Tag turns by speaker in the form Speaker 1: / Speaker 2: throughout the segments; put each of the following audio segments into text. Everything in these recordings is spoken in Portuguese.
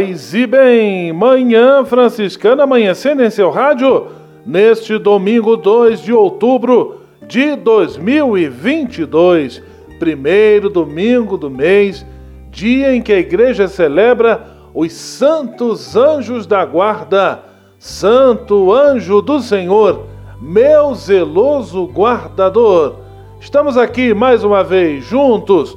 Speaker 1: Paz e bem, Manhã Franciscana amanhecendo em seu rádio neste domingo 2 de outubro de 2022, primeiro domingo do mês, dia em que a igreja celebra os santos anjos da guarda. Santo anjo do Senhor, meu zeloso guardador. Estamos aqui mais uma vez juntos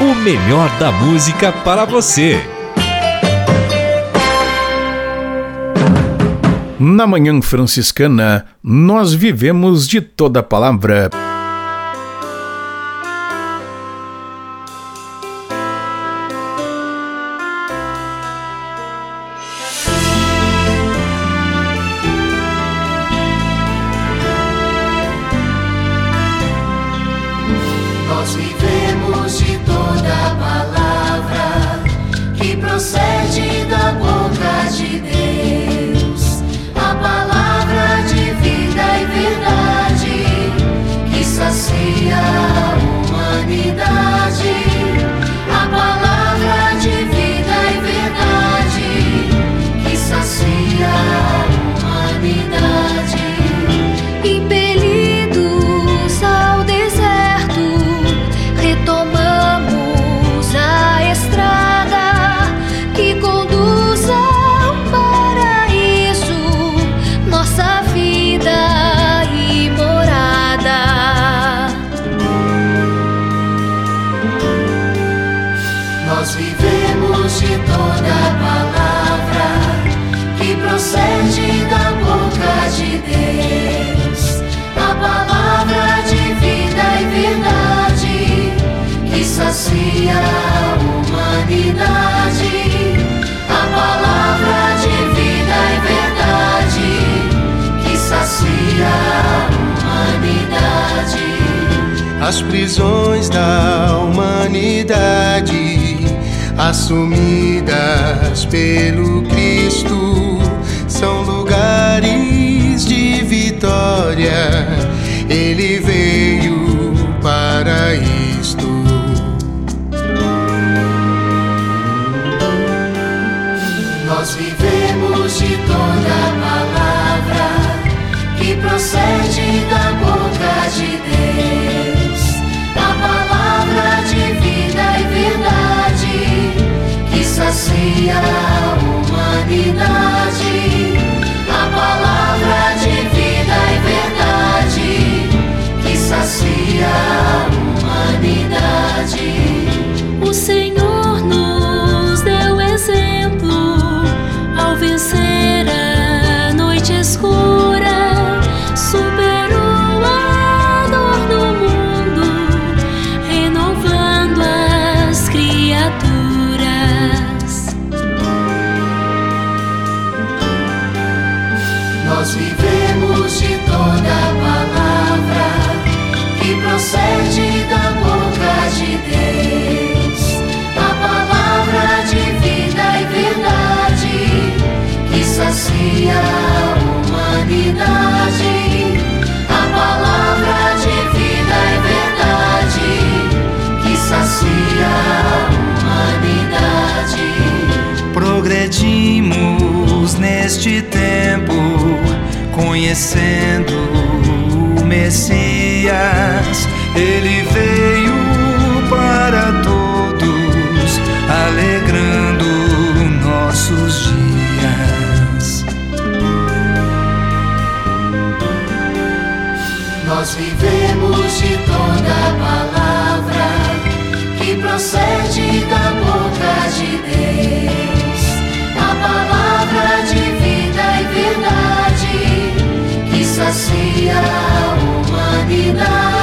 Speaker 2: o melhor da música para você.
Speaker 3: Na Manhã Franciscana, nós vivemos de toda palavra.
Speaker 4: As prisões da humanidade assumidas pelo Cristo são lugares de vitória. Procede da boca de Deus de vida e verdade que sacia a humanidade. A palavra de vida e verdade que sacia a humanidade.
Speaker 5: O Senhor nos deu exemplo ao vencer
Speaker 3: procede da boca de Deus, a palavra de vida e verdade que sacia a humanidade. A palavra de vida e verdade que sacia a humanidade.
Speaker 5: Progredimos neste tempo, conhecendo Messias. Ele veio para todos, alegrando nossos dias.
Speaker 3: Nós vivemos de toda palavra que procede da sacia a humanidade,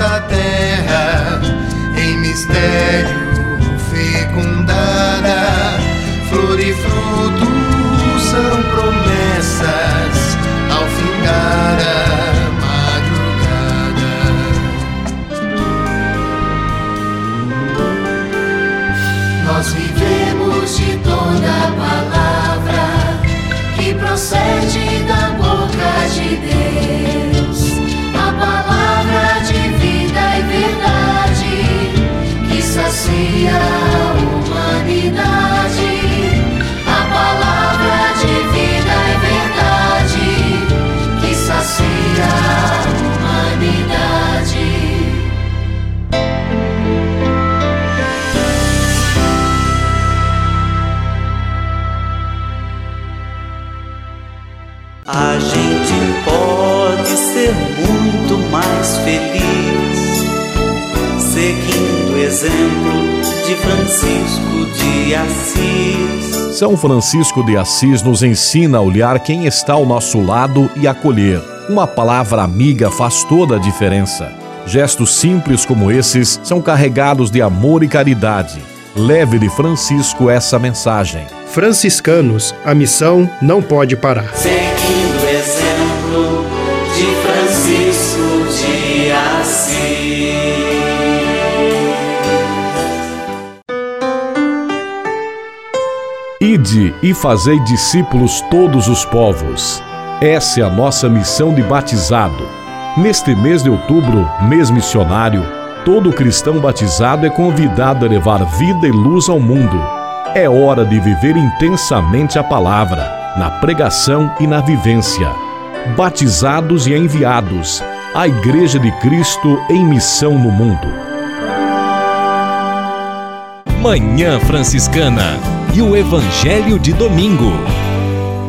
Speaker 4: nossa terra em mistério A
Speaker 6: gente pode ser muito mais feliz. Seguindo exemplo de Francisco de Assis.
Speaker 7: São Francisco de Assis nos ensina a olhar quem está ao nosso lado e acolher. Uma palavra amiga faz toda a diferença. Gestos simples como esses são carregados de amor e caridade. Leve de Francisco essa mensagem.
Speaker 8: Franciscanos, a missão não pode parar.
Speaker 6: Seguindo
Speaker 7: Ide e fazei discípulos todos os povos. Essa é a nossa missão de batizado. Neste mês de outubro, mês missionário, todo cristão batizado é convidado a levar vida e luz ao mundo. É hora de viver intensamente a palavra, na pregação e na vivência. Batizados e enviados, a Igreja de Cristo em missão no mundo.
Speaker 2: Manhã Franciscana e o Evangelho de Domingo.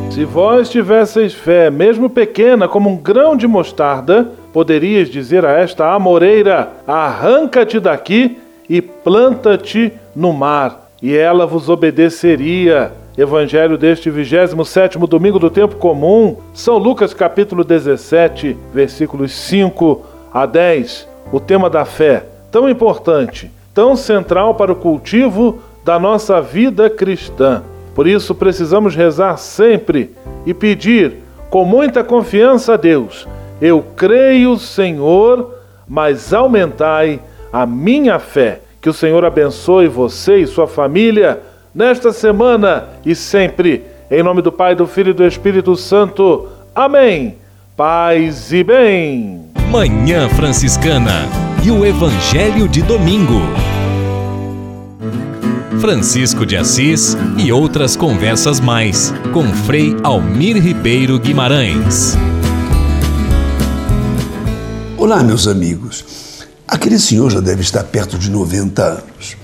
Speaker 1: Se vós tivesseis fé, mesmo pequena como um grão de mostarda, poderias dizer a esta amoreira: arranca-te daqui e planta-te no mar, e ela vos obedeceria. Evangelho deste 27 domingo do tempo comum, São Lucas capítulo 17, versículos 5 a 10. O tema da fé, tão importante, tão central para o cultivo da nossa vida cristã. Por isso precisamos rezar sempre e pedir com muita confiança a Deus: Eu creio, Senhor, mas aumentai a minha fé. Que o Senhor abençoe você e sua família nesta semana e sempre. Em nome do Pai, do Filho e do Espírito Santo. Amém. Paz e bem.
Speaker 2: Manhã Franciscana e o Evangelho de Domingo. Francisco de Assis e outras conversas mais com Frei Almir Ribeiro Guimarães.
Speaker 9: Olá, meus amigos. Aquele senhor já deve estar perto de 90 anos.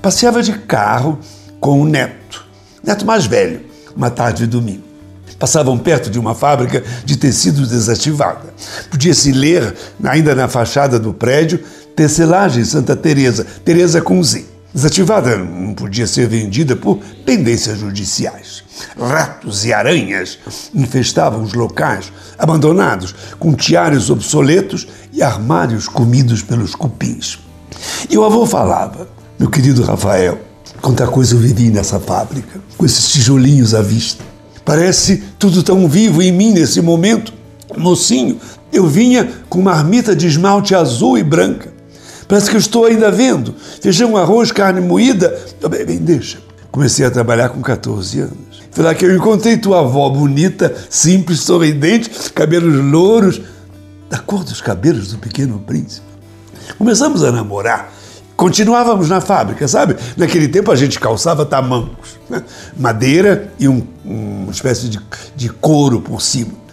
Speaker 9: Passeava de carro com o neto, neto mais velho, uma tarde de domingo. Passavam perto de uma fábrica de tecidos desativada. Podia-se ler, ainda na fachada do prédio, Tecelagem Santa Teresa, Teresa com Z. Desativada não podia ser vendida por pendências judiciais. Ratos e aranhas infestavam os locais abandonados, com tiares obsoletos e armários comidos pelos cupins. E o avô falava, meu querido Rafael, quanta coisa eu vivi nessa fábrica, com esses tijolinhos à vista. Parece tudo tão vivo em mim nesse momento. Mocinho, eu vinha com uma marmita de esmalte azul e branca. Parece que eu estou ainda vendo. Feijão, arroz, carne moída. Bem, bem, deixa. Comecei a trabalhar com 14 anos. Foi lá que eu encontrei tua avó bonita, simples, sorridente, cabelos louros, da cor dos cabelos do pequeno príncipe. Começamos a namorar. Continuávamos na fábrica, sabe? Naquele tempo a gente calçava tamancos? Madeira e um, uma espécie de, de couro por cima.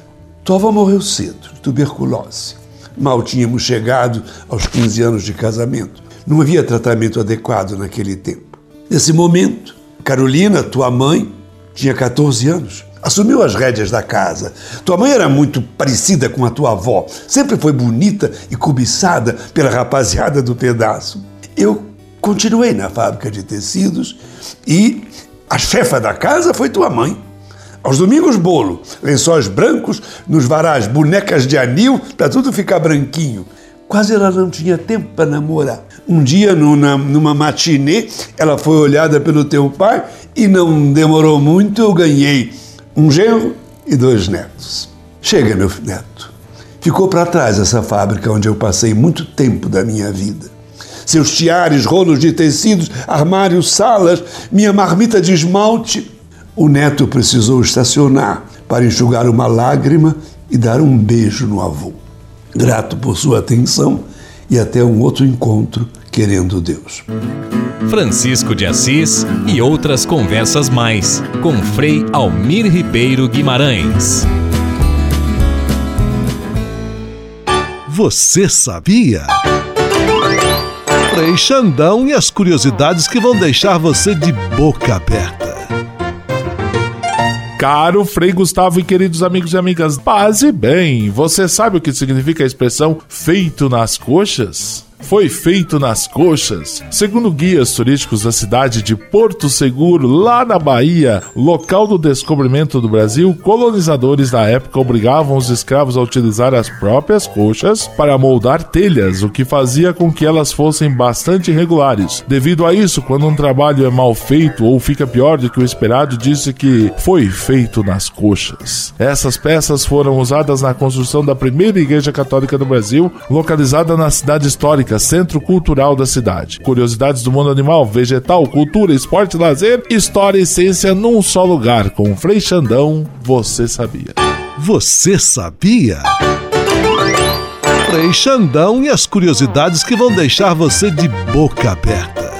Speaker 9: Avó morreu cedo, de tuberculose. Mal tínhamos chegado aos 15 anos de casamento. Não havia tratamento adequado naquele tempo. Nesse momento, Carolina, tua mãe, tinha 14 anos. Assumiu as rédeas da casa. Tua mãe era muito parecida com a tua avó. Sempre foi bonita e cobiçada pela rapaziada do pedaço. Eu continuei na fábrica de tecidos e a chefa da casa foi tua mãe. Aos domingos, bolo, lençóis brancos, nos varais, bonecas de anil, para tudo ficar branquinho. Quase ela não tinha tempo para namorar. Um dia, numa, numa matinê, ela foi olhada pelo teu pai e não demorou muito, eu ganhei um genro e dois netos. Chega, meu neto. Ficou para trás essa fábrica onde eu passei muito tempo da minha vida. Seus tiares, rolos de tecidos, armários, salas, minha marmita de esmalte o neto precisou estacionar para enxugar uma lágrima e dar um beijo no avô. Grato por sua atenção e até um outro encontro, querendo Deus.
Speaker 2: Francisco de Assis e outras conversas mais com Frei Almir Ribeiro Guimarães.
Speaker 10: Você sabia? Frei Xandão e as curiosidades que vão deixar você de boca aberta.
Speaker 11: Caro Frei Gustavo e queridos amigos e amigas, paz e bem. Você sabe o que significa a expressão feito nas coxas? Foi feito nas coxas. Segundo guias turísticos da cidade de Porto Seguro, lá na Bahia, local do descobrimento do Brasil, colonizadores da época obrigavam os escravos a utilizar as próprias coxas para moldar telhas, o que fazia com que elas fossem bastante irregulares. Devido a isso, quando um trabalho é mal feito ou fica pior do que o esperado, disse que foi feito nas coxas. Essas peças foram usadas na construção da primeira igreja católica do Brasil, localizada na cidade histórica centro cultural da cidade. Curiosidades do mundo animal, vegetal, cultura, esporte, lazer, história e ciência num só lugar. Com Frei Xandão, você sabia.
Speaker 10: Você sabia? Frei Xandão e as curiosidades que vão deixar você de boca aberta.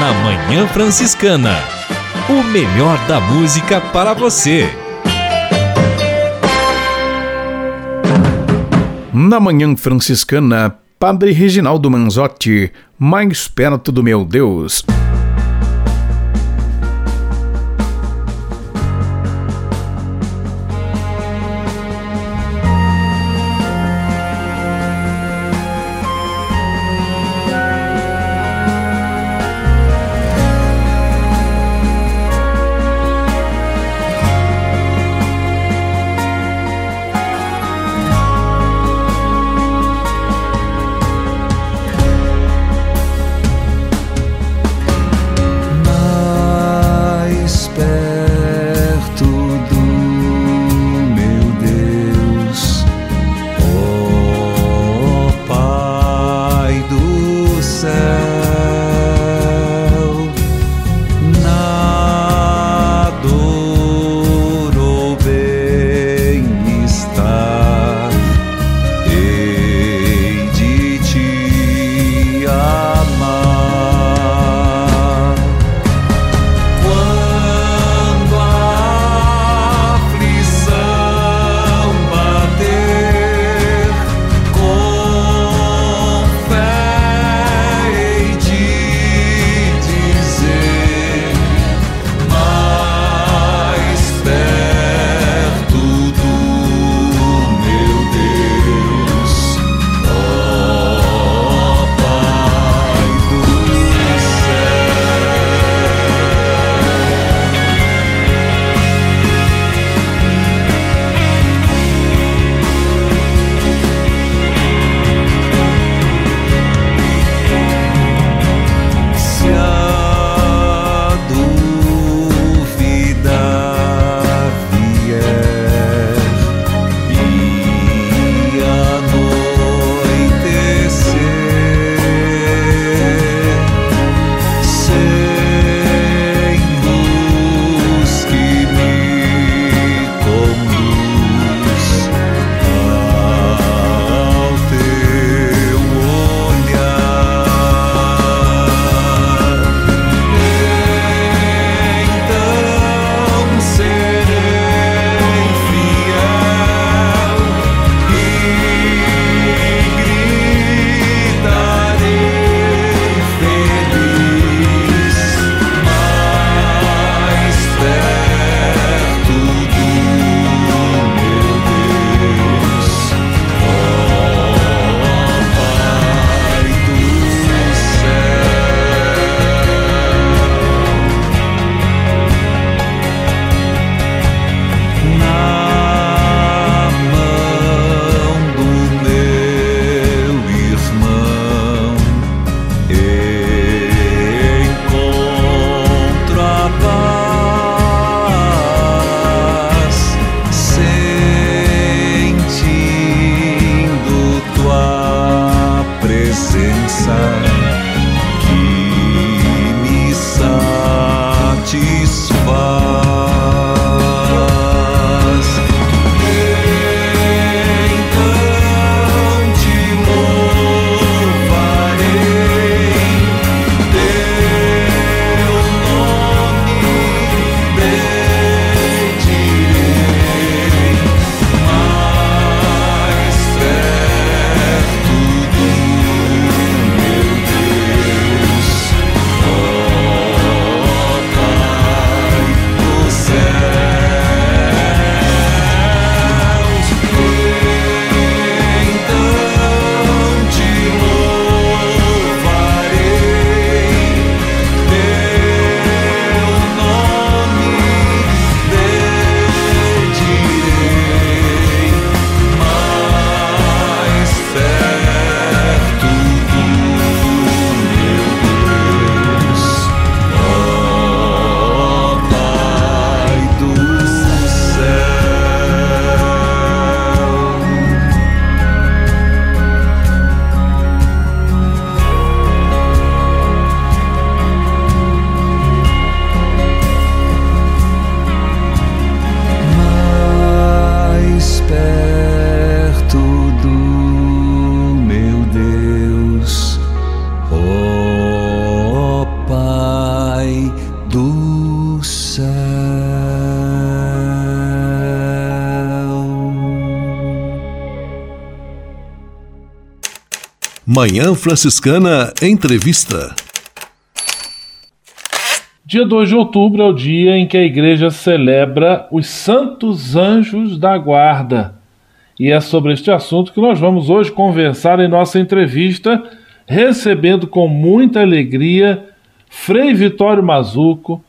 Speaker 2: Na Manhã Franciscana. O melhor da música para você.
Speaker 12: Na manhã franciscana, Padre Reginaldo Manzotti, mais perto do meu Deus.
Speaker 10: Manhã Franciscana Entrevista.
Speaker 1: Dia 2 de outubro é o dia em que a igreja celebra os Santos Anjos da Guarda. E é sobre este assunto que nós vamos hoje conversar em nossa entrevista, recebendo com muita alegria Frei Vitório Mazuco,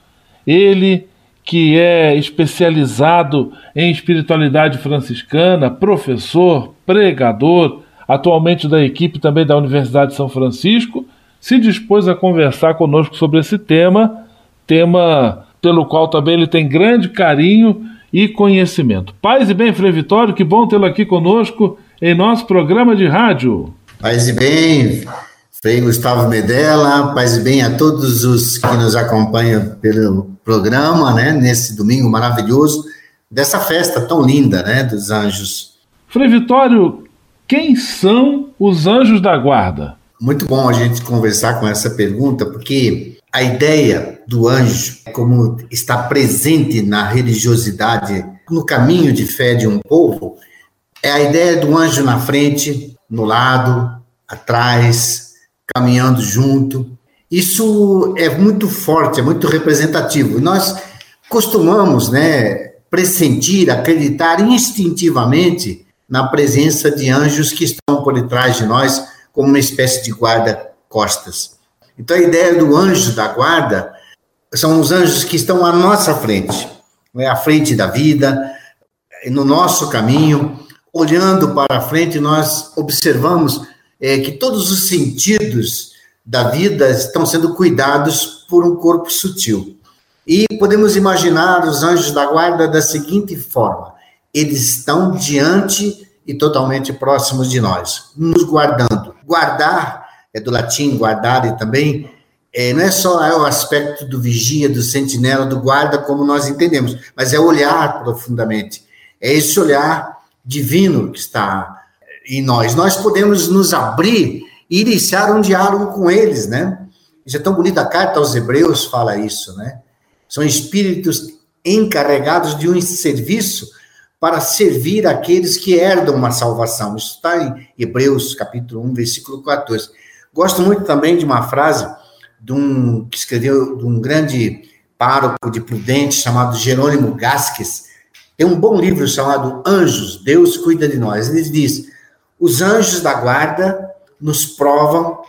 Speaker 1: ele que é especializado em espiritualidade franciscana, professor, pregador, atualmente da equipe também da Universidade de São Francisco, se dispôs a conversar conosco sobre esse tema tema pelo qual também ele tem grande carinho e conhecimento. Paz e bem, Frei Vitório, que bom tê-lo aqui conosco em nosso programa de rádio.
Speaker 13: Paz e bem, Frei Gustavo Medella, paz e bem a todos os que nos acompanham pelo programa, né, nesse domingo maravilhoso, dessa festa tão linda, né, dos anjos.
Speaker 1: Frei Vitório, quem são os anjos da guarda?
Speaker 13: Muito bom a gente conversar com essa pergunta, porque a ideia do anjo, como está presente na religiosidade, no caminho de fé de um povo, é a ideia do anjo na frente, no lado, atrás, caminhando junto. Isso é muito forte, é muito representativo. Nós costumamos, né, pressentir, acreditar instintivamente na presença de anjos que estão por detrás de nós, como uma espécie de guarda-costas. Então a ideia do anjo da guarda são os anjos que estão à nossa frente, né, à frente da vida, no nosso caminho, olhando para frente, nós observamos é, que todos os sentidos da vida estão sendo cuidados por um corpo sutil. E podemos imaginar os anjos da guarda da seguinte forma: eles estão diante e totalmente próximos de nós, nos guardando. Guardar é do latim guardare também, é, não é só é o aspecto do vigia, do sentinela, do guarda, como nós entendemos, mas é olhar profundamente. É esse olhar divino que está em nós. Nós podemos nos abrir e iniciar um diálogo com eles, né? Isso é tão bonito, a carta aos Hebreus fala isso, né? São espíritos encarregados de um serviço para servir aqueles que herdam uma salvação. Isso está em Hebreus, capítulo 1, versículo 14. Gosto muito também de uma frase de um, que escreveu de um grande pároco de Prudente chamado Jerônimo Gasques. Tem um bom livro chamado Anjos, Deus cuida de nós. Ele diz: os anjos da guarda nos provam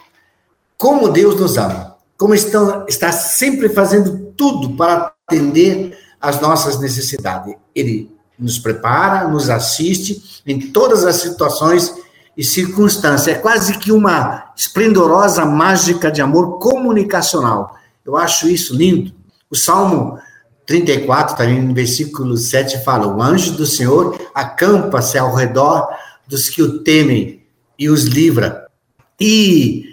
Speaker 13: como Deus nos ama, como estão, está sempre fazendo tudo para atender às nossas necessidades. Ele nos prepara, nos assiste em todas as situações e circunstância. É quase que uma esplendorosa mágica de amor comunicacional. Eu acho isso lindo. O Salmo 34, também no versículo 7, fala: O anjo do Senhor acampa-se ao redor dos que o temem e os livra. E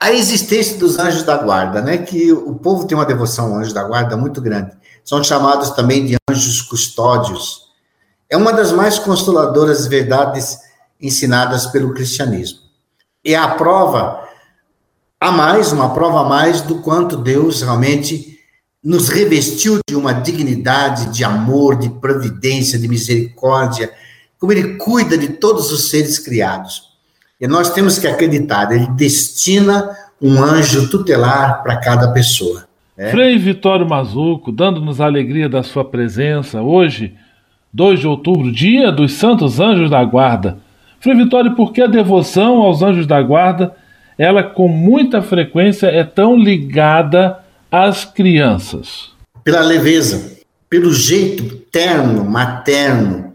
Speaker 13: a existência dos anjos da guarda, né? Que o povo tem uma devoção ao anjo da guarda muito grande. São chamados também de anjos custódios. É uma das mais consoladoras verdades ensinadas pelo cristianismo. É a prova a mais, uma prova a mais do quanto Deus realmente nos revestiu de uma dignidade, de amor, de providência, de misericórdia, como Ele cuida de todos os seres criados. E nós temos que acreditar, Ele destina um anjo tutelar para cada pessoa.
Speaker 1: Né? Frei Vitório Mazuco, dando-nos a alegria da sua presença hoje, 2 de outubro, dia dos Santos Anjos da Guarda. Frei Vitório, por que a devoção aos anjos da guarda, ela com muita frequência é tão ligada às crianças?
Speaker 13: Pela leveza, pelo jeito terno, materno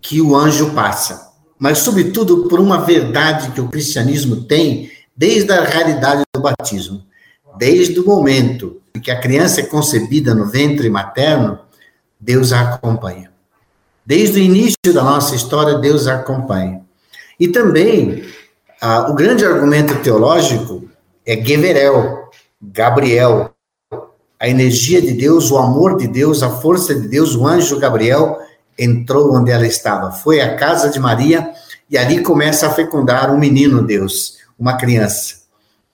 Speaker 13: que o anjo passa, mas sobretudo por uma verdade que o cristianismo tem desde a realidade do batismo. Desde o momento em que a criança é concebida no ventre materno, Deus a acompanha. Desde o início da nossa história, Deus acompanha. E também, ah, o grande argumento teológico é Geverel, Gabriel, a energia de Deus, o amor de Deus, a força de Deus, o anjo Gabriel entrou onde ela estava, foi à casa de Maria e ali começa a fecundar um menino Deus, uma criança,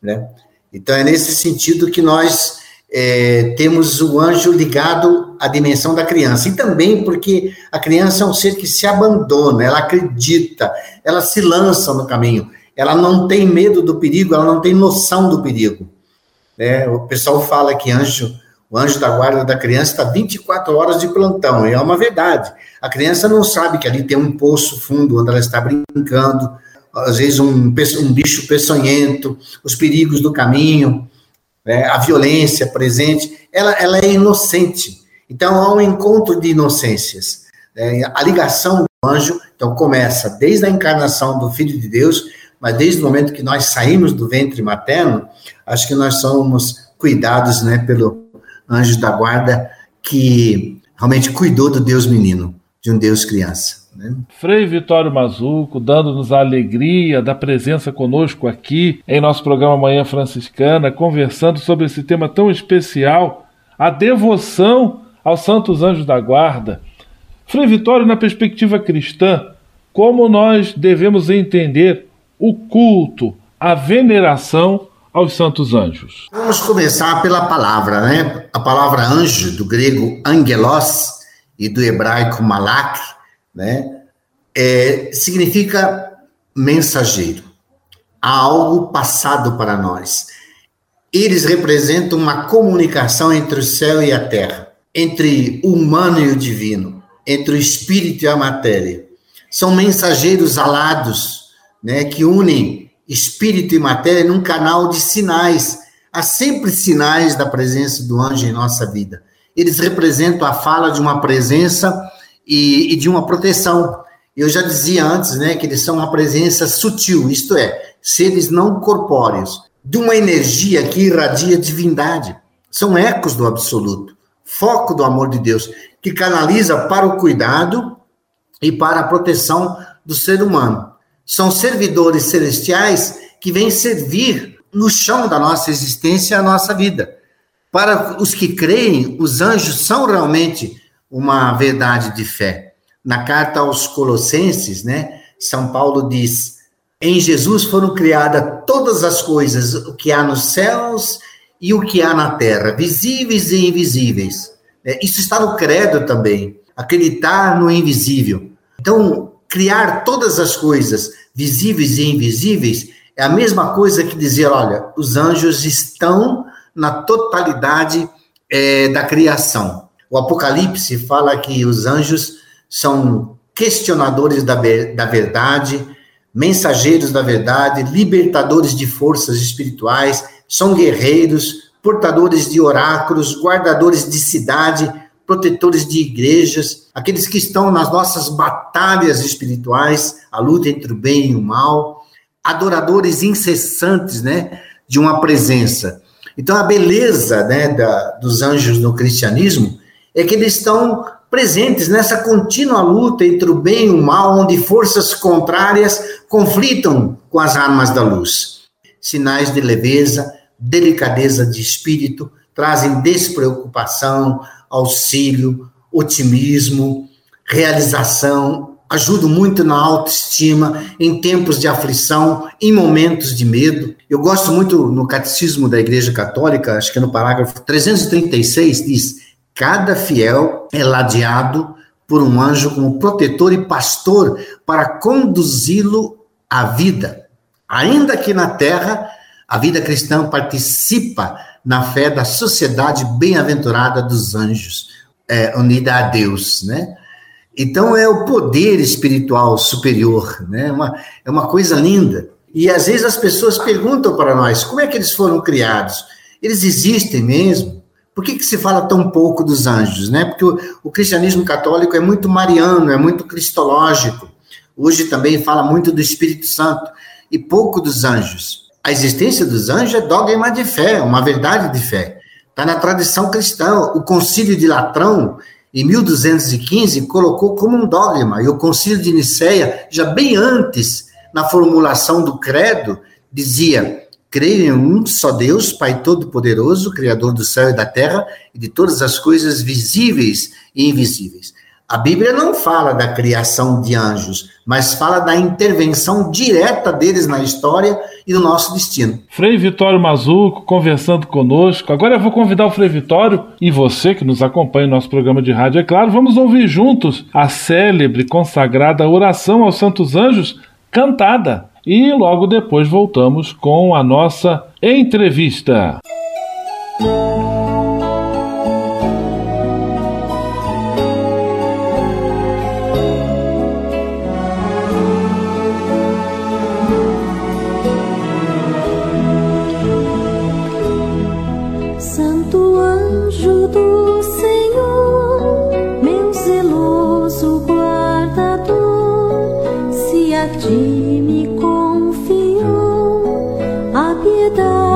Speaker 13: né? Então é nesse sentido que nós é, temos o anjo ligado à dimensão da criança. E também porque a criança é um ser que se abandona, ela acredita, ela se lança no caminho. ela não tem medo do perigo, ela não tem noção do perigo. Né? O pessoal fala que anjo, o anjo da guarda da criança está 24 horas de plantão, e é uma verdade. A criança não sabe que ali tem um poço fundo onde ela está brincando, às vezes um, um bicho peçonhento, os perigos do caminho, né? a violência presente, ela, ela é inocente. Então há um encontro de inocências. Né? A ligação do anjo, então começa desde a encarnação do Filho de Deus, mas desde o momento que nós saímos do ventre materno, acho que nós somos cuidados né, pelo anjo da guarda que realmente cuidou do Deus menino, de um Deus criança. Né?
Speaker 1: Frei Vitório Mazuco, dando-nos a alegria da presença conosco aqui em nosso programa Manhã Franciscana, conversando sobre esse tema tão especial, a devoção aos santos anjos da guarda. Frei Vitório, na perspectiva cristã, como nós devemos entender o culto, a veneração aos santos anjos.
Speaker 13: Vamos começar pela palavra, né? A palavra anjo, do grego angelos e do hebraico malak, né? É, significa mensageiro. Há algo passado para nós. Eles representam uma comunicação entre o céu e a terra, entre o humano e o divino, entre o espírito e a matéria. São mensageiros alados né, que unem espírito e matéria num canal de sinais. Há sempre sinais da presença do anjo em nossa vida. Eles representam a fala de uma presença e, e de uma proteção. Eu já dizia antes, né, que eles são uma presença sutil, isto é, seres não corpóreos, de uma energia que irradia divindade. São ecos do absoluto, foco do amor de Deus, que canaliza para o cuidado e para a proteção do ser humano são servidores celestiais que vêm servir no chão da nossa existência a nossa vida. Para os que creem, os anjos são realmente uma verdade de fé. Na carta aos Colossenses, né, São Paulo diz: Em Jesus foram criadas todas as coisas, o que há nos céus e o que há na terra, visíveis e invisíveis. É, isso está no credo também, acreditar no invisível. Então, criar todas as coisas, visíveis e invisíveis, é a mesma coisa que dizer, olha, os anjos estão na totalidade é, da criação. O Apocalipse fala que os anjos são questionadores da, da verdade, mensageiros da verdade, libertadores de forças espirituais, são guerreiros, portadores de oráculos, guardadores de cidade, protetores de igrejas, aqueles que estão nas nossas batalhas espirituais, a luta entre o bem e o mal, adoradores incessantes, né, de uma presença. Então a beleza, né, da, dos anjos no cristianismo é que eles estão presentes nessa contínua luta entre o bem e o mal, onde forças contrárias conflitam com as armas da luz. Sinais de leveza, delicadeza de espírito, trazem despreocupação, auxílio, otimismo, realização, ajudo muito na autoestima em tempos de aflição, em momentos de medo. Eu gosto muito no Catecismo da Igreja Católica, acho que é no parágrafo 336 diz: cada fiel é ladeado por um anjo como protetor e pastor para conduzi-lo à vida. Ainda que na terra, a vida cristã participa na fé da sociedade bem-aventurada dos anjos, é, unida a Deus, né? Então é o poder espiritual superior, né? Uma, é uma coisa linda. E às vezes as pessoas perguntam para nós, como é que eles foram criados? Eles existem mesmo? Por que, que se fala tão pouco dos anjos, né? Porque o, o cristianismo católico é muito mariano, é muito cristológico. Hoje também fala muito do Espírito Santo e pouco dos anjos. A existência dos anjos é dogma de fé, uma verdade de fé. Está na tradição cristã. O concílio de Latrão, em 1215, colocou como um dogma. E o concílio de Nicéia, já bem antes, na formulação do credo, dizia: creio em um só Deus, Pai Todo-Poderoso, Criador do céu e da terra e de todas as coisas visíveis e invisíveis. A Bíblia não fala da criação de anjos, mas fala da intervenção direta deles na história e no nosso destino.
Speaker 1: Frei Vitório Mazuco conversando conosco. Agora eu vou convidar o Frei Vitório e você que nos acompanha no nosso programa de rádio, é claro, vamos ouvir juntos a célebre, consagrada oração aos santos anjos cantada e logo depois voltamos com a nossa entrevista.
Speaker 5: Santo anjo do Senhor, meu zeloso guardador, se a a piedade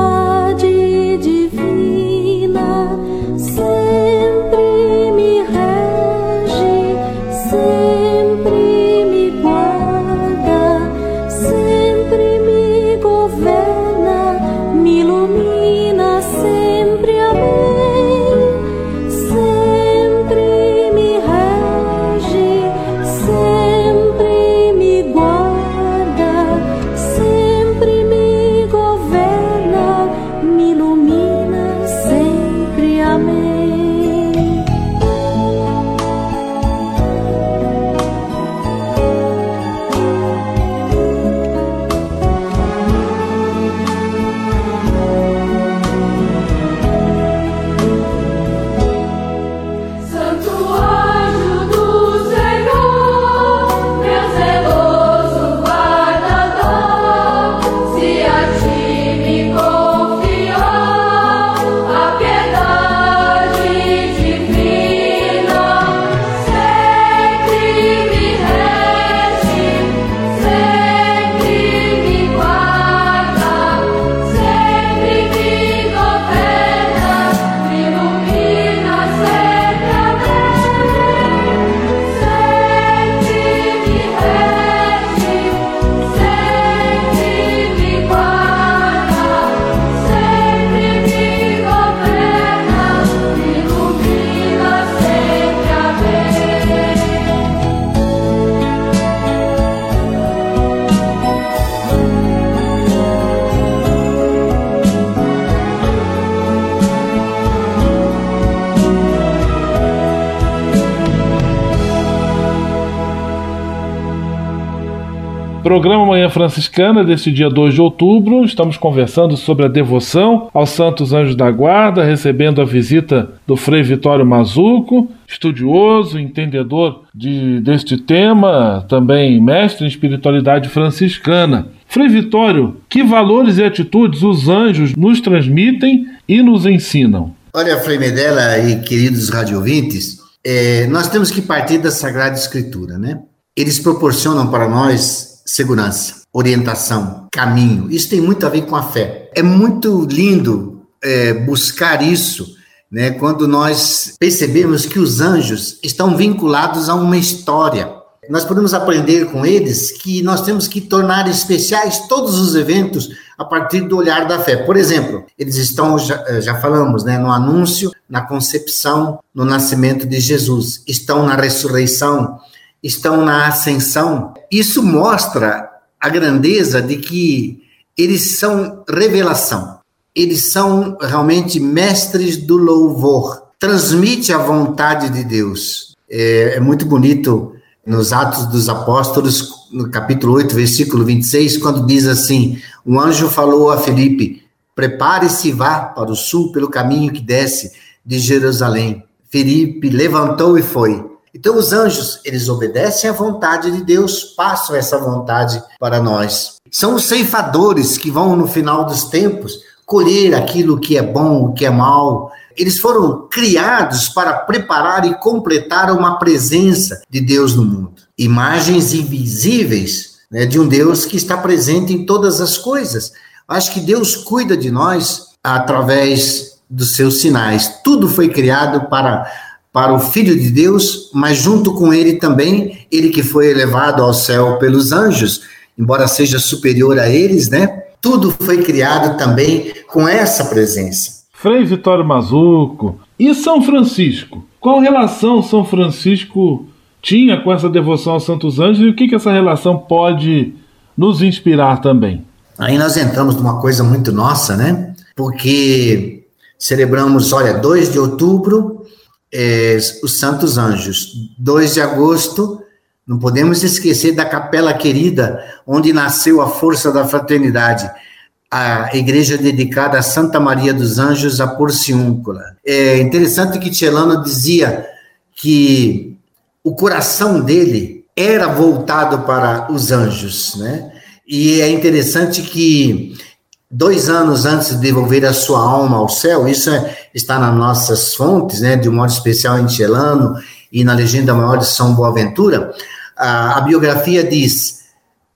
Speaker 1: Programa Manhã Franciscana deste dia 2 de outubro. Estamos conversando sobre a devoção aos Santos Anjos da Guarda, recebendo a visita do Frei Vitório Mazuco, estudioso, entendedor de, deste tema, também mestre em espiritualidade franciscana. Frei Vitório, que valores e atitudes os anjos nos transmitem e nos ensinam?
Speaker 13: Olha, Frei Medela e queridos radiovintes, é, nós temos que partir da Sagrada Escritura, né? Eles proporcionam para nós segurança, orientação, caminho. Isso tem muito a ver com a fé. É muito lindo é, buscar isso, né? Quando nós percebemos que os anjos estão vinculados a uma história. Nós podemos aprender com eles que nós temos que tornar especiais todos os eventos a partir do olhar da fé. Por exemplo, eles estão, já, já falamos, né, no anúncio, na concepção, no nascimento de Jesus, estão na ressurreição, estão na ascensão. Isso mostra a grandeza de que eles são revelação. Eles são realmente mestres do louvor. Transmite a vontade de Deus. É, é muito bonito nos Atos dos Apóstolos, no capítulo 8, versículo 26, quando diz assim: Um anjo falou a Felipe: Prepare-se e vá para o sul pelo caminho que desce de Jerusalém. Felipe levantou e foi. Então, os anjos, eles obedecem à vontade de Deus, passam essa vontade para nós. São os ceifadores que vão, no final dos tempos, colher aquilo que é bom, o que é mal. Eles foram criados para preparar e completar uma presença de Deus no mundo. Imagens invisíveis né, de um Deus que está presente em todas as coisas. Acho que Deus cuida de nós através dos seus sinais. Tudo foi criado para para o Filho de Deus, mas junto com ele também, ele que foi elevado ao céu pelos anjos, embora seja superior a eles, né? Tudo foi criado também com essa presença.
Speaker 1: Frei Vitório Mazuco e São Francisco. Qual relação São Francisco tinha com essa devoção aos Santos Anjos e o que, que essa relação pode nos inspirar também?
Speaker 13: Aí nós entramos numa coisa muito nossa, né? Porque celebramos, olha, 2 de outubro, é, os Santos Anjos. 2 de agosto, Não podemos esquecer da Capela Querida, onde nasceu a força da fraternidade, a igreja dedicada a Santa Maria dos Anjos, a Porciúncula. É interessante que Celano dizia que o coração dele era voltado para os anjos, né? E é interessante que dois anos antes de devolver a sua alma ao céu, isso é, está nas nossas fontes, né, de um modo especial em Celano e na legenda maior de São Boaventura, a, a biografia diz,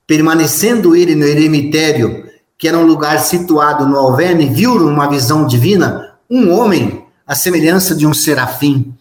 Speaker 13: permanecendo ele no eremitério, que era um lugar situado no Alverne, viu numa visão divina um homem, à semelhança de um serafim,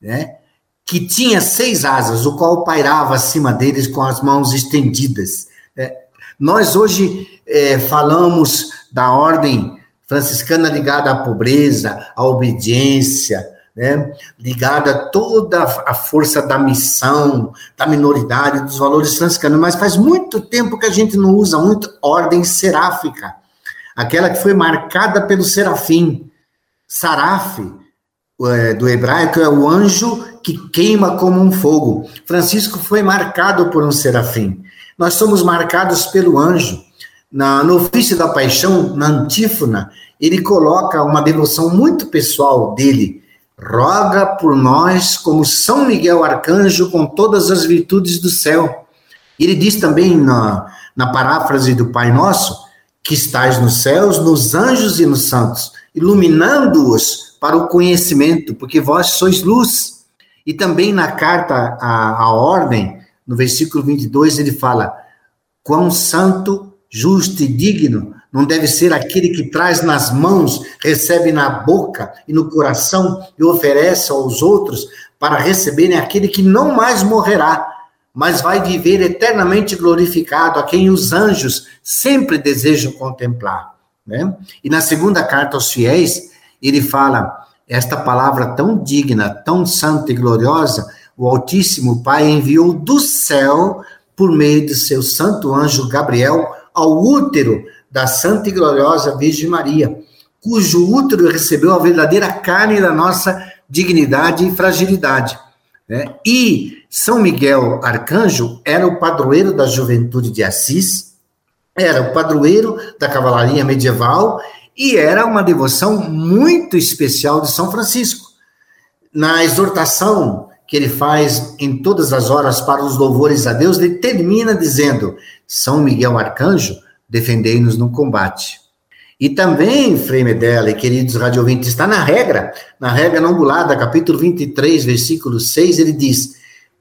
Speaker 13: né, que tinha seis asas, o qual pairava acima deles com as mãos estendidas. né. Nós hoje eh, falamos da ordem franciscana ligada à pobreza, à obediência, né? ligada a toda a força da missão, da minoridade, dos valores franciscanos, mas faz muito tempo que a gente não usa muito ordem seráfica, aquela que foi marcada pelo serafim. Saraf, é, do hebraico, é o anjo que queima como um fogo. Francisco foi marcado por um serafim. Nós somos marcados pelo anjo. Na, no ofício da paixão, na antífona, ele coloca uma devoção muito pessoal dele. Roga por nós como São Miguel Arcanjo com todas as virtudes do céu. Ele diz também na, na paráfrase do Pai Nosso, que estais nos céus, nos anjos e nos santos, iluminando-os para o conhecimento, porque vós sois luz. E também na carta à, à ordem, no versículo 22, ele fala: quão santo, justo e digno não deve ser aquele que traz nas mãos, recebe na boca e no coração e oferece aos outros para receberem aquele que não mais morrerá, mas vai viver eternamente glorificado, a quem os anjos sempre desejam contemplar. Né? E na segunda carta aos fiéis, ele fala esta palavra tão digna, tão santa e gloriosa, o Altíssimo Pai enviou do céu, por meio de seu santo anjo Gabriel, ao útero da santa e gloriosa Virgem Maria, cujo útero recebeu a verdadeira carne da nossa dignidade e fragilidade. Né? E São Miguel Arcanjo era o padroeiro da juventude de Assis, era o padroeiro da cavalaria medieval e era uma devoção muito especial de São Francisco. Na exortação que ele faz em todas as horas para os louvores a Deus, ele termina dizendo: São Miguel Arcanjo, defendei-nos no combate. E também, Frei Medella e queridos radiovintes, está na regra, na regra não bulada, capítulo 23, versículo 6, ele diz: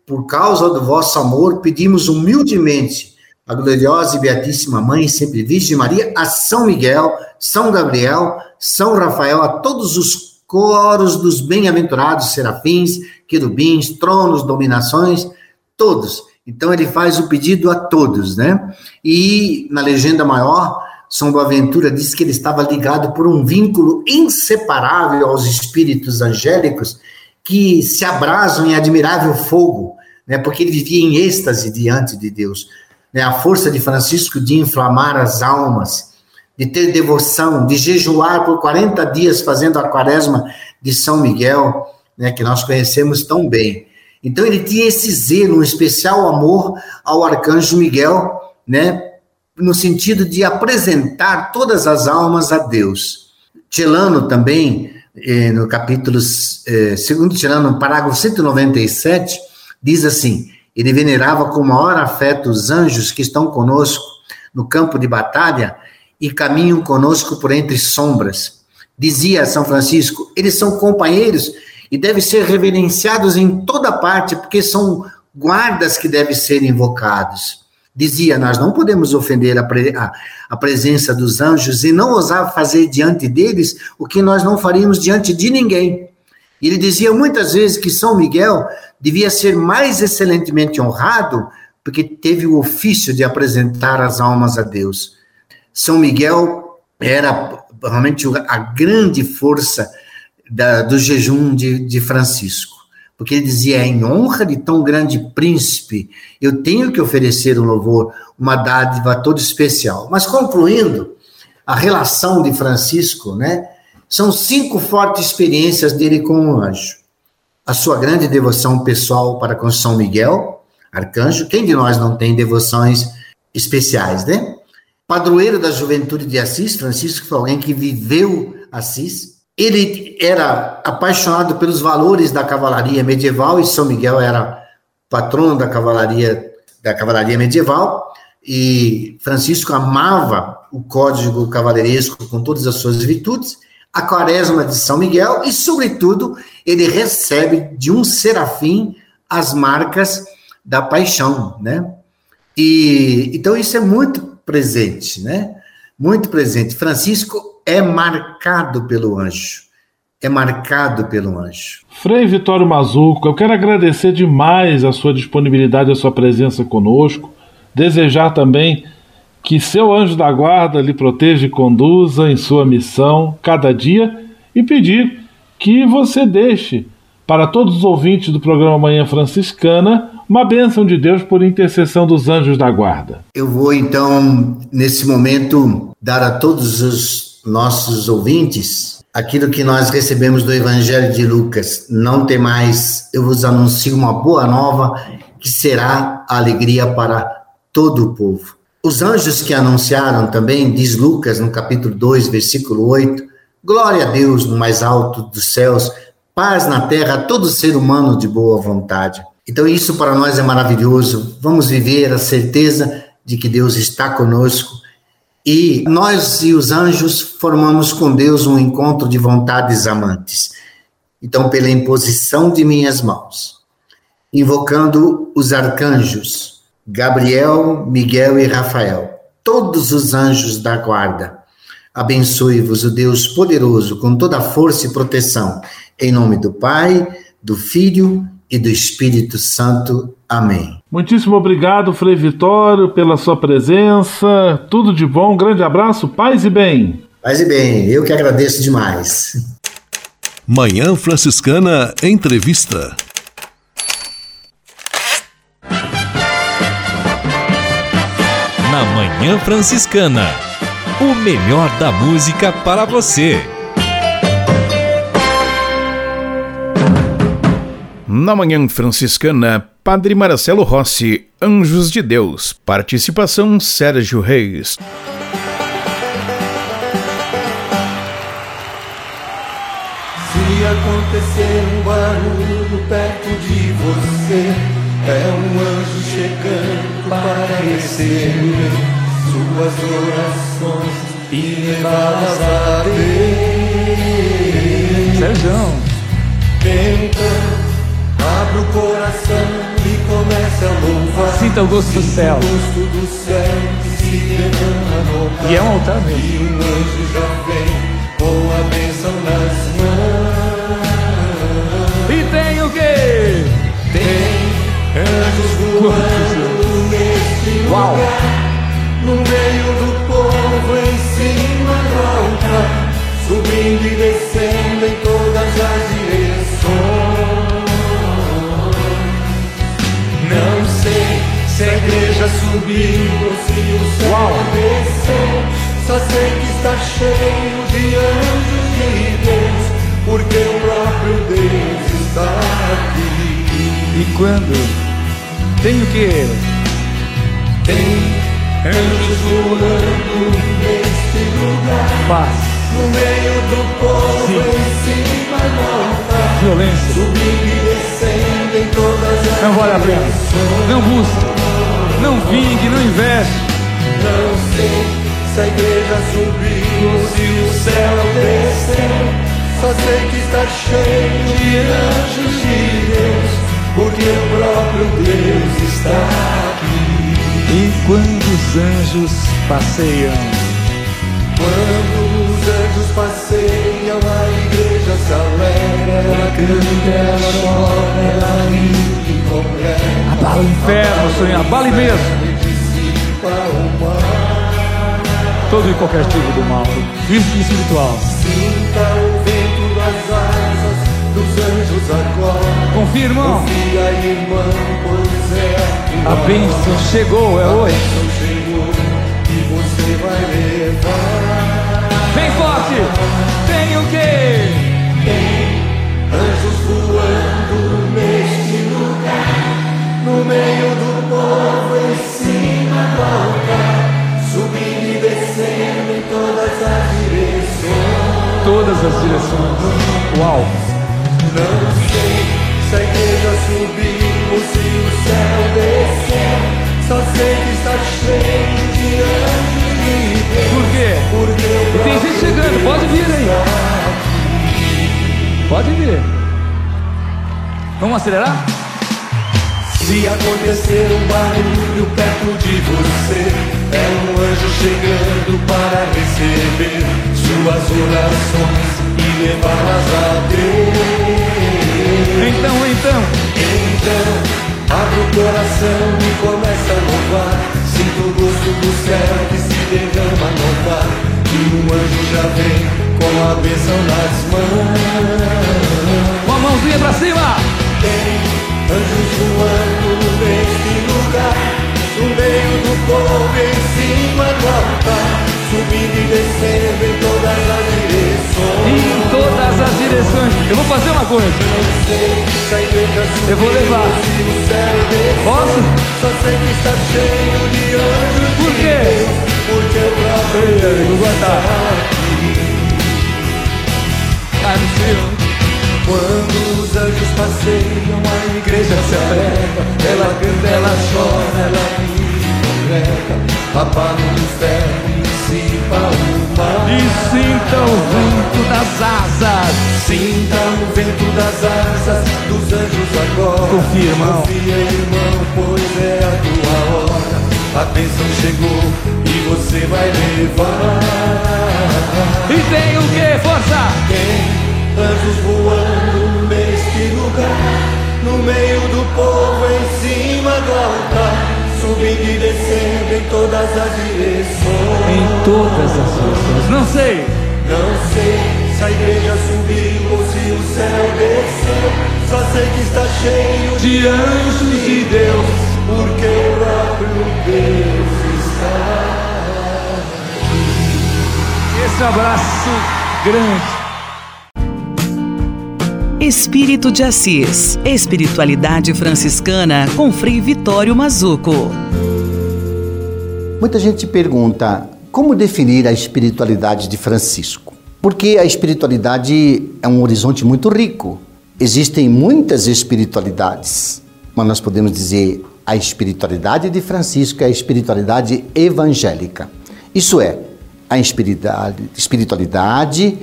Speaker 13: Por causa do vosso amor, pedimos humildemente a gloriosa e beatíssima Mãe, sempre Virgem Maria, a São Miguel, São Gabriel, São Rafael, a todos os coros dos bem-aventurados serafins, querubins, tronos, dominações, todos. Então ele faz o pedido a todos, né? E na legenda maior, São Boaventura diz que ele estava ligado por um vínculo inseparável aos espíritos angélicos que se abrasam em admirável fogo, né? Porque ele vivia em êxtase diante de Deus. Né? A força de Francisco de inflamar as almas, de ter devoção, de jejuar por 40 dias fazendo a quaresma de São Miguel, né, que nós conhecemos tão bem. Então ele tinha esse zelo, um especial amor ao arcanjo Miguel, né, no sentido de apresentar todas as almas a Deus. Celano também, eh, no capítulo, eh, segundo Celano, no parágrafo 197, diz assim, ele venerava com maior afeto os anjos que estão conosco no campo de batalha e caminham conosco por entre sombras. Dizia São Francisco, eles são companheiros e devem ser reverenciados em toda parte, porque são guardas que devem ser invocados. Dizia, nós não podemos ofender a, pre, a, a, presença dos anjos e não ousar fazer diante deles o que nós não faríamos diante de ninguém. Ele dizia muitas vezes que São Miguel devia ser mais excelentemente honrado porque teve o ofício de apresentar as almas a Deus. São Miguel era realmente a grande força da, do jejum de, de Francisco, porque ele dizia: em honra de tão grande príncipe, eu tenho que oferecer um louvor, uma dádiva toda especial. Mas concluindo, a relação de Francisco, né? São cinco fortes experiências dele com o anjo. A sua grande devoção pessoal para com São Miguel, arcanjo. Quem de nós não tem devoções especiais, né? Padroeiro da juventude de Assis, Francisco foi alguém que viveu Assis. Ele era apaixonado pelos valores da cavalaria medieval e São Miguel era patrono da cavalaria da cavalaria medieval e Francisco amava o código cavaleiresco com todas as suas virtudes, a quaresma de São Miguel e, sobretudo, ele recebe de um serafim as marcas da paixão, né? E então isso é muito presente, né? Muito presente. Francisco é marcado pelo anjo. É marcado pelo anjo.
Speaker 1: Frei Vitório Mazuco, eu quero agradecer demais a sua disponibilidade, a sua presença conosco. Desejar também que seu anjo da guarda lhe proteja e conduza em sua missão cada dia e pedir que você deixe para todos os ouvintes do programa Manhã Franciscana uma bênção de Deus por intercessão dos anjos da guarda.
Speaker 13: Eu vou então, nesse momento, dar a todos os nossos ouvintes aquilo que nós recebemos do Evangelho de Lucas. Não tem mais, eu vos anuncio uma boa nova que será alegria para todo o povo. Os anjos que anunciaram também, diz Lucas no capítulo 2, versículo 8, glória a Deus no mais alto dos céus, paz na terra a todo ser humano de boa vontade. Então isso para nós é maravilhoso. Vamos viver a certeza de que Deus está conosco e nós e os anjos formamos com Deus um encontro de vontades amantes. Então, pela imposição de minhas mãos, invocando os arcanjos, Gabriel, Miguel e Rafael, todos os anjos da guarda, abençoe-vos o Deus poderoso com toda a força e proteção, em nome do Pai, do Filho e do Espírito Santo. Amém.
Speaker 1: Muitíssimo obrigado, Frei Vitório, pela sua presença. Tudo de bom, um grande abraço, paz e bem.
Speaker 13: Paz e bem, eu que agradeço demais.
Speaker 10: Manhã Franciscana Entrevista.
Speaker 2: Na Manhã Franciscana, o melhor da música para você.
Speaker 12: Na Manhã Franciscana, Padre Marcelo Rossi, Anjos de Deus. Participação Sérgio Reis.
Speaker 4: Se acontecer um barulho perto de você, é um anjo chegando para receber suas orações e levá-las a Deus.
Speaker 14: Sérgio.
Speaker 4: Então, abre o coração e comece a louvar.
Speaker 14: Sinta o gosto do céu.
Speaker 4: O gosto do céu altar.
Speaker 14: E é um altar mesmo.
Speaker 4: E um anjo já vem com a bênção nas mãos.
Speaker 14: E tem o quê?
Speaker 4: Tem anjos voando neste
Speaker 14: Uau.
Speaker 4: lugar. No meio do povo, em cima do altar. Subindo e descendo em todas as a igreja subiu ou se o céu
Speaker 14: Uau.
Speaker 4: desceu. Só sei que está cheio de anjos de Deus, porque o próprio Deus está aqui.
Speaker 14: E quando? Tem o quê?
Speaker 4: Tem anjos voando neste lugar.
Speaker 14: Paz,
Speaker 4: No meio do povo,
Speaker 14: Sim.
Speaker 4: em cima do altar.
Speaker 14: violência.
Speaker 4: Subindo e descendo em todas as
Speaker 14: Não vale a pena. Não busque. Não vingue, não investe.
Speaker 4: Não sei se a igreja subiu ou se o céu desceu. Só sei que está cheio de anjos de Deus, porque o próprio Deus está aqui.
Speaker 14: E quando os anjos passeiam?
Speaker 4: Quando os anjos passeiam, a igreja se alegra, ela canta, ela chora, ela ri.
Speaker 14: Abala o inferno, Senhor, abale mesmo. Todo e qualquer tipo do mal, físico e espiritual.
Speaker 4: Sinta o vento das asas dos anjos agora.
Speaker 14: Confia, irmão.
Speaker 4: Confia, pois é a
Speaker 14: A bênção chegou, é
Speaker 4: A
Speaker 14: hoje.
Speaker 4: bênção chegou e você vai levar.
Speaker 14: Vem forte! Tem o quê?
Speaker 4: meio do povo, em cima do altar, subindo e descendo em
Speaker 14: todas as direções. Todas as direções. Uau!
Speaker 4: Não sei se a igreja subiu, se o céu desceu, só sei que está cheio de anjos.
Speaker 14: Por quê?
Speaker 4: Porque
Speaker 14: tem gente chegando, pode vir aí. Pode vir. Vamos acelerar?
Speaker 4: Se acontecer um barulho perto de você, é um anjo chegando para receber suas orações e levá-las a Deus.
Speaker 14: Então, então.
Speaker 4: Então, abre o coração e começa a louvar. Sinta o gosto do céu que se derrama no mar. E um anjo já vem com a bênção nas mãos.
Speaker 14: Com a mãozinha pra cima.
Speaker 4: Tem anjos voando neste lugar, no meio do povo, em cima do altar, subindo e descendo em todas as direções.
Speaker 14: Em todas as direções. Eu vou fazer uma coisa. Eu vou levar. Posso?
Speaker 4: Só sei que está cheio de anjos
Speaker 14: Por
Speaker 4: de
Speaker 14: quê?
Speaker 4: Porque o próprio
Speaker 14: Ei, amigo,
Speaker 4: Deus
Speaker 14: vou
Speaker 4: está
Speaker 14: aguentar. Ah, não sei.
Speaker 4: Quando os anjos passeiam, a igreja se alegra. Ela canta, ela chora, ela ri, congrega. Abala o inferno dissipa o mar.
Speaker 14: E sinta o vento das asas.
Speaker 4: Sinta o vento das asas dos anjos agora.
Speaker 14: Confia, irmão.
Speaker 4: Confia, irmão, pois é a tua hora. A bênção chegou e você vai levar.
Speaker 14: E tem o que? Força!
Speaker 4: Tem anjos voando neste lugar, no meio do povo, em cima do altar, subindo e descendo em todas as direções.
Speaker 14: Em todas as direções. Não sei.
Speaker 4: Não sei se a igreja subiu ou se o céu desceu, só sei que está cheio
Speaker 14: De anjos de Deus.
Speaker 4: porque o próprio Deus está.
Speaker 14: Esse abraço grande.
Speaker 15: Espírito de Assis. Espiritualidade franciscana com Frei Vitório Mazuco.
Speaker 13: Muita gente pergunta como definir a espiritualidade de Francisco. Porque a espiritualidade é um horizonte muito rico. Existem muitas espiritualidades, mas nós podemos dizer a espiritualidade de Francisco é a espiritualidade evangélica. Isso é, a espiritualidade,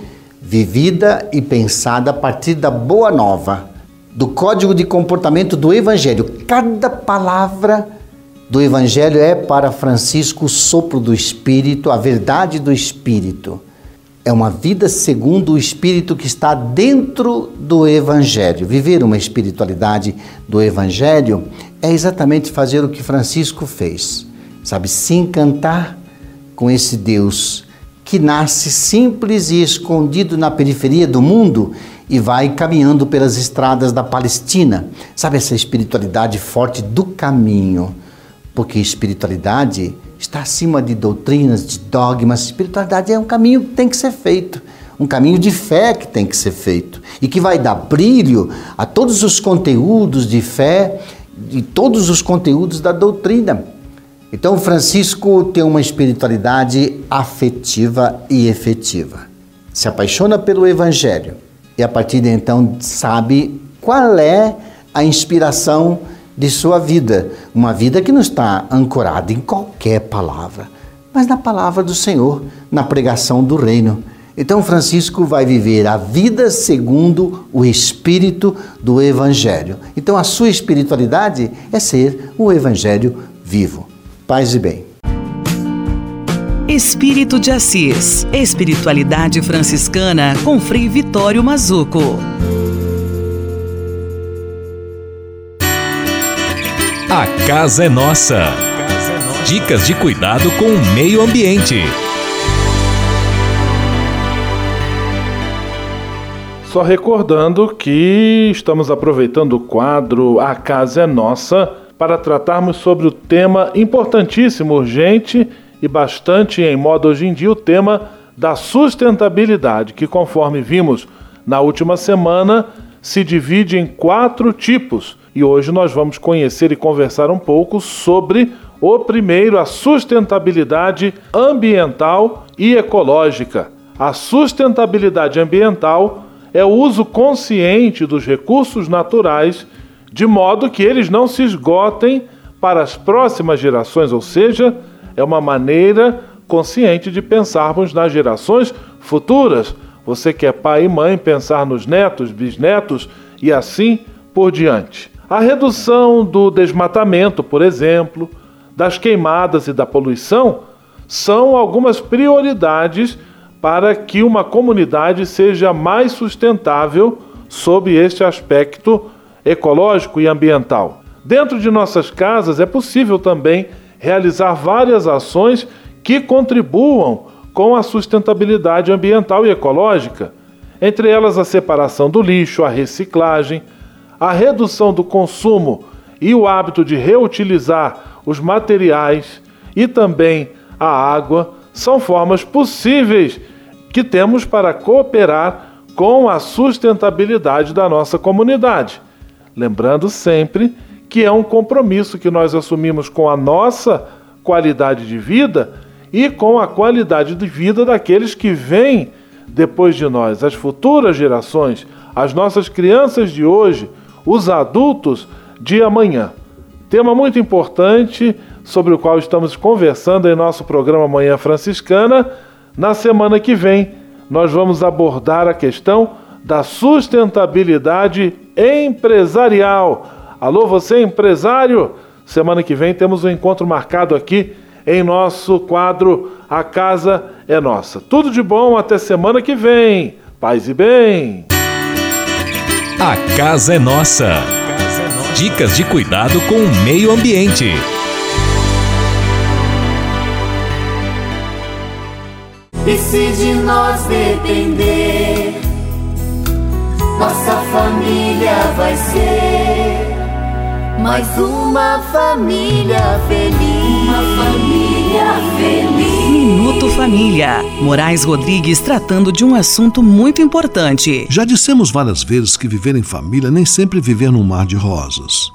Speaker 13: vivida e pensada a partir da boa nova, do código de comportamento do evangelho. Cada palavra do Evangelho é para Francisco o sopro do Espírito, a verdade do Espírito. É uma vida segundo o Espírito que está dentro do Evangelho. Viver uma espiritualidade do Evangelho é exatamente fazer o que Francisco fez. Sabe, se encantar com esse Deus que nasce simples e escondido na periferia do mundo e vai caminhando pelas estradas da Palestina. Sabe essa espiritualidade forte do caminho? Porque espiritualidade está acima de doutrinas, de dogmas. Espiritualidade é um caminho que tem que ser feito, um caminho de fé que tem que ser feito e que vai dar brilho a todos os conteúdos de fé e todos os conteúdos da doutrina. Então, Francisco tem uma espiritualidade afetiva e efetiva. Se apaixona pelo Evangelho e, a partir de então, sabe qual é a inspiração de sua vida. Uma vida que não está ancorada em qualquer palavra, mas na palavra do Senhor, na pregação do Reino. Então, Francisco vai viver a vida segundo o espírito do Evangelho. Então, a sua espiritualidade é ser o Evangelho vivo. Paz e bem.
Speaker 15: Espírito de Assis. Espiritualidade franciscana com Frei Vitório Mazuco.
Speaker 2: A casa é nossa. Dicas de cuidado com o meio ambiente.
Speaker 1: Só recordando que estamos aproveitando o quadro A Casa é Nossa para tratarmos sobre o tema importantíssimo, urgente e bastante em moda hoje em dia, o tema da sustentabilidade, que conforme vimos na última semana, se divide em quatro tipos. E hoje nós vamos conhecer e conversar um pouco sobre o primeiro, a sustentabilidade ambiental e ecológica. A sustentabilidade ambiental é o uso consciente dos recursos naturais, de modo que eles não se esgotem para as próximas gerações, ou seja, é uma maneira consciente de pensarmos nas gerações futuras. Você que é pai e mãe, pensar nos netos, bisnetos e assim por diante. A redução do desmatamento, por exemplo, das queimadas e da poluição são algumas prioridades para que uma comunidade seja mais sustentável sob este aspecto ecológico e ambiental. Dentro de nossas casas é possível também realizar várias ações que contribuam com a sustentabilidade ambiental e ecológica, entre elas a separação do lixo, a reciclagem, a redução do consumo e o hábito de reutilizar os materiais e também a água são formas possíveis que temos para cooperar com a sustentabilidade da nossa comunidade. Lembrando sempre que é um compromisso que nós assumimos com a nossa qualidade de vida e com a qualidade de vida daqueles que vêm depois de nós, as futuras gerações, as nossas crianças de hoje, os adultos de amanhã. Tema muito importante sobre o qual estamos conversando em nosso programa Manhã Franciscana. Na semana que vem, nós vamos abordar a questão da sustentabilidade empresarial. Alô, você empresário? Semana que vem temos um encontro marcado aqui em nosso quadro A Casa é Nossa. Tudo de bom, até semana que vem. Paz e bem.
Speaker 2: A Casa é Nossa. Dicas de cuidado com o meio ambiente.
Speaker 6: E se de nós depender, nossa família vai ser mais uma família feliz. Uma família feliz.
Speaker 15: Minuto Família. Moraes Rodrigues tratando de um assunto muito importante.
Speaker 10: Já dissemos várias vezes que viver em família nem sempre é viver num mar de rosas.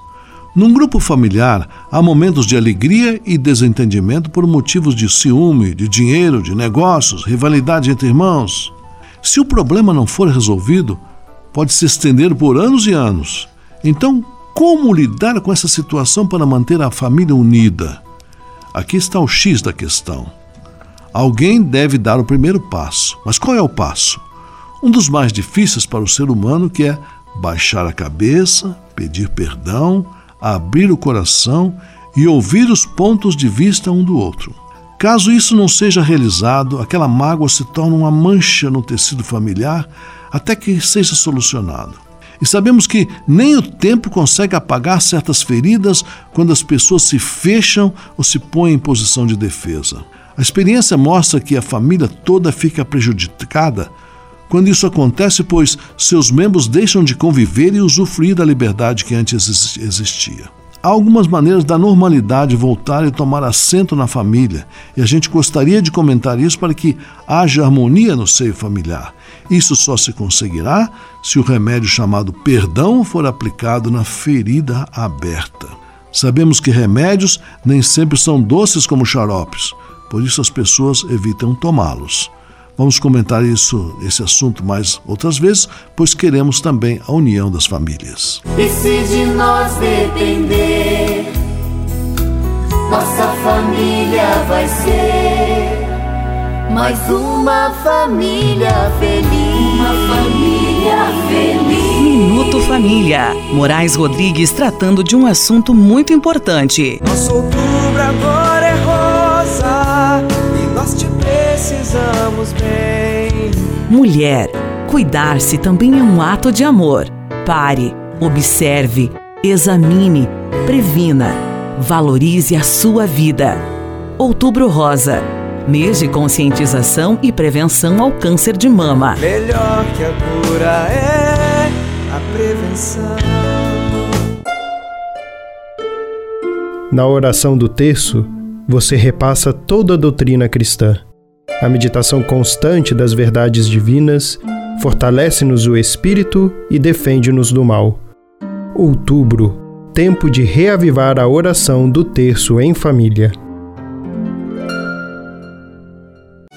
Speaker 10: Num grupo familiar, há momentos de alegria e desentendimento por motivos de ciúme, de dinheiro, de negócios, rivalidade entre irmãos. Se o problema não for resolvido, pode se estender por anos e anos. Então, como lidar com essa situação para manter a família unida? Aqui está o X da questão. Alguém deve dar o primeiro passo. Mas qual é o passo? Um dos mais difíceis para o ser humano, que é baixar a cabeça, pedir perdão, abrir o coração e ouvir os pontos de vista um do outro. Caso isso não seja realizado, aquela mágoa se torna uma mancha no tecido familiar até que seja solucionado. E sabemos que nem o tempo consegue apagar certas feridas quando as pessoas se fecham ou se põem em posição de defesa. A experiência mostra que a família toda fica prejudicada quando isso acontece, pois seus membros deixam de conviver e usufruir da liberdade que antes existia. Há algumas maneiras da normalidade voltar e tomar assento na família, e a gente gostaria de comentar isso para que haja harmonia no seio familiar. Isso só se conseguirá se o remédio chamado perdão for aplicado na ferida aberta. Sabemos que remédios nem sempre são doces como xaropes, por isso as pessoas evitam tomá-los. Vamos comentar isso, esse assunto mais outras vezes, pois queremos também a união das famílias.
Speaker 6: E se de nós depender, nossa família vai ser mais uma família feliz. Uma família feliz.
Speaker 15: Minuto Família. Moraes Rodrigues tratando de um assunto muito importante.
Speaker 16: Nosso outubro agora é rosa precisamos bem.
Speaker 15: Mulher, cuidar-se também é um ato de amor. Pare, observe, examine, previna, valorize a sua vida. Outubro Rosa. Mês de conscientização e prevenção ao câncer de mama.
Speaker 16: Melhor que a cura é a prevenção.
Speaker 8: Na oração do terço, você repassa toda a doutrina cristã. A meditação constante das verdades divinas fortalece-nos o espírito e defende-nos do mal. Outubro tempo de reavivar a oração do terço em família.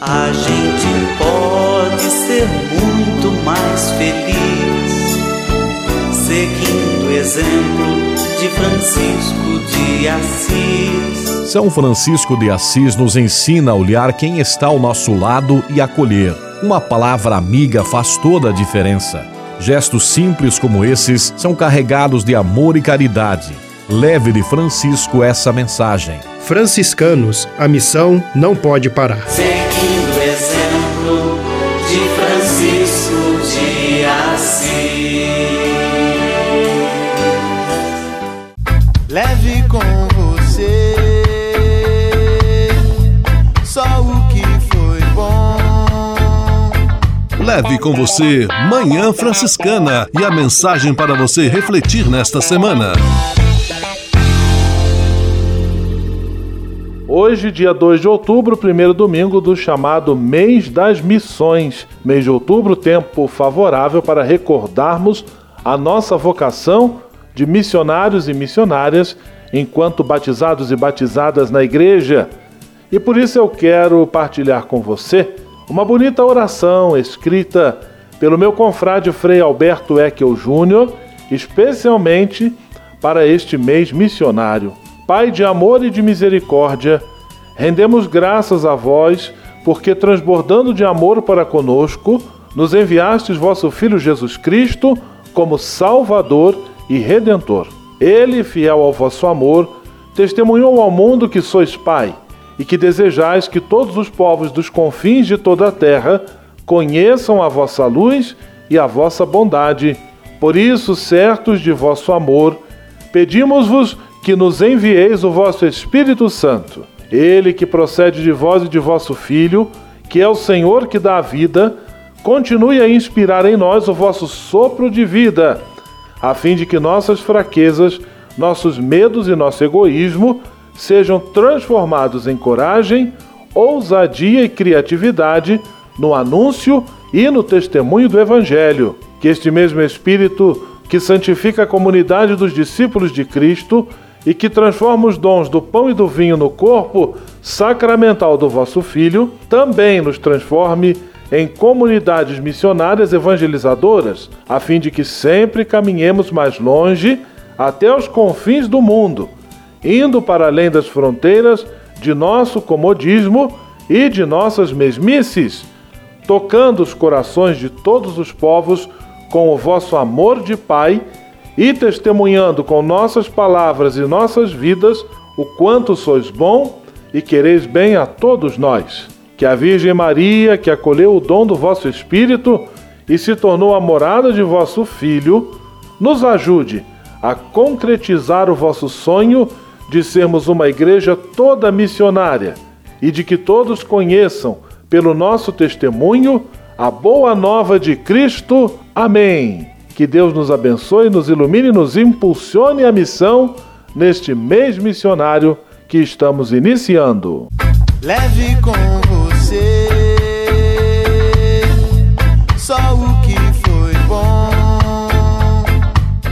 Speaker 6: A gente pode
Speaker 17: ser muito mais feliz, seguindo o exemplo de Francisco de Assis.
Speaker 7: São Francisco de Assis nos ensina a olhar quem está ao nosso lado e acolher. Uma palavra amiga faz toda a diferença. Gestos simples como esses são carregados de amor e caridade. Leve de Francisco essa mensagem.
Speaker 8: Franciscanos, a missão não pode parar.
Speaker 17: Seguindo
Speaker 4: Leve com você
Speaker 10: Manhã Franciscana e a mensagem para você refletir nesta semana.
Speaker 1: Hoje, dia 2 de outubro, primeiro domingo do chamado Mês das Missões. Mês de outubro, tempo favorável para recordarmos a nossa vocação de missionários e missionárias enquanto batizados e batizadas na igreja. E por isso eu quero partilhar com você uma bonita oração escrita pelo meu confrade Frei Alberto Eckel Júnior, especialmente para este mês missionário. Pai de amor e de misericórdia, rendemos graças a vós, porque transbordando de amor para conosco, nos enviastes vosso Filho Jesus Cristo como Salvador e Redentor. Ele, fiel ao vosso amor, testemunhou ao mundo que sois Pai e que desejais que todos os povos dos confins de toda a terra conheçam a vossa luz e a vossa bondade. Por isso, certos de vosso amor, pedimos-vos que nos envieis o vosso Espírito Santo. Ele que procede de vós e de vosso Filho, que é o Senhor que dá a vida, continue a inspirar em nós o vosso sopro de vida, a fim de que nossas fraquezas, nossos medos e nosso egoísmo sejam transformados em coragem, ousadia e criatividade no anúncio e no testemunho do Evangelho. Que este mesmo Espírito que santifica a comunidade dos discípulos de Cristo e que transforma os dons do pão e do vinho no corpo sacramental do vosso Filho, também nos transforme em comunidades missionárias evangelizadoras, a fim de que sempre caminhemos mais longe até os confins do mundo, indo para além das fronteiras de nosso comodismo e de nossas mesmices, tocando os corações de todos os povos com o vosso amor de Pai e testemunhando com nossas palavras e nossas vidas o quanto sois bom e quereis bem a todos nós. Que a Virgem Maria, que acolheu o dom do vosso Espírito e se tornou a morada de vosso Filho, nos ajude a concretizar o vosso sonho de sermos uma igreja toda missionária e de que todos conheçam, pelo nosso testemunho, a boa nova de Cristo. Amém. Que Deus nos abençoe, nos ilumine e nos impulsione a missão neste mês missionário que estamos iniciando.
Speaker 4: Leve com